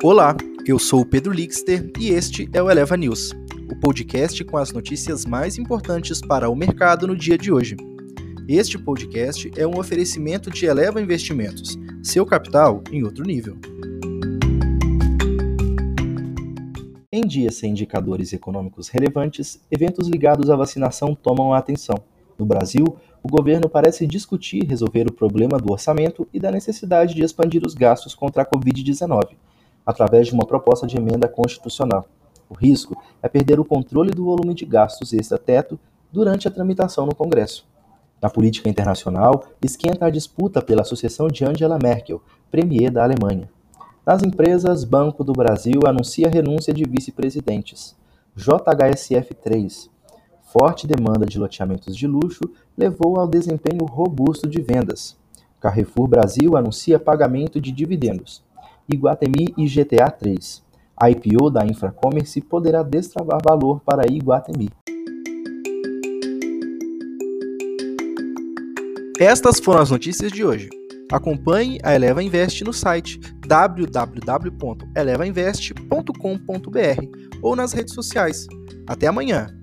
Olá, eu sou o Pedro Lixter e este é o Eleva News, o podcast com as notícias mais importantes para o mercado no dia de hoje. Este podcast é um oferecimento de Eleva Investimentos, seu capital em outro nível. Em dias sem indicadores econômicos relevantes, eventos ligados à vacinação tomam a atenção. No Brasil, o governo parece discutir resolver o problema do orçamento e da necessidade de expandir os gastos contra a Covid-19, através de uma proposta de emenda constitucional. O risco é perder o controle do volume de gastos extra-teto durante a tramitação no Congresso. Na política internacional, esquenta a disputa pela sucessão de Angela Merkel, premier da Alemanha. Nas empresas, Banco do Brasil anuncia renúncia de vice-presidentes. JHSF 3, Forte demanda de loteamentos de luxo levou ao desempenho robusto de vendas. Carrefour Brasil anuncia pagamento de dividendos. Iguatemi e GTA 3. A IPO da Infracommerce poderá destravar valor para Iguatemi. Estas foram as notícias de hoje. Acompanhe a Eleva Invest no site www.elevainvest.com.br ou nas redes sociais. Até amanhã!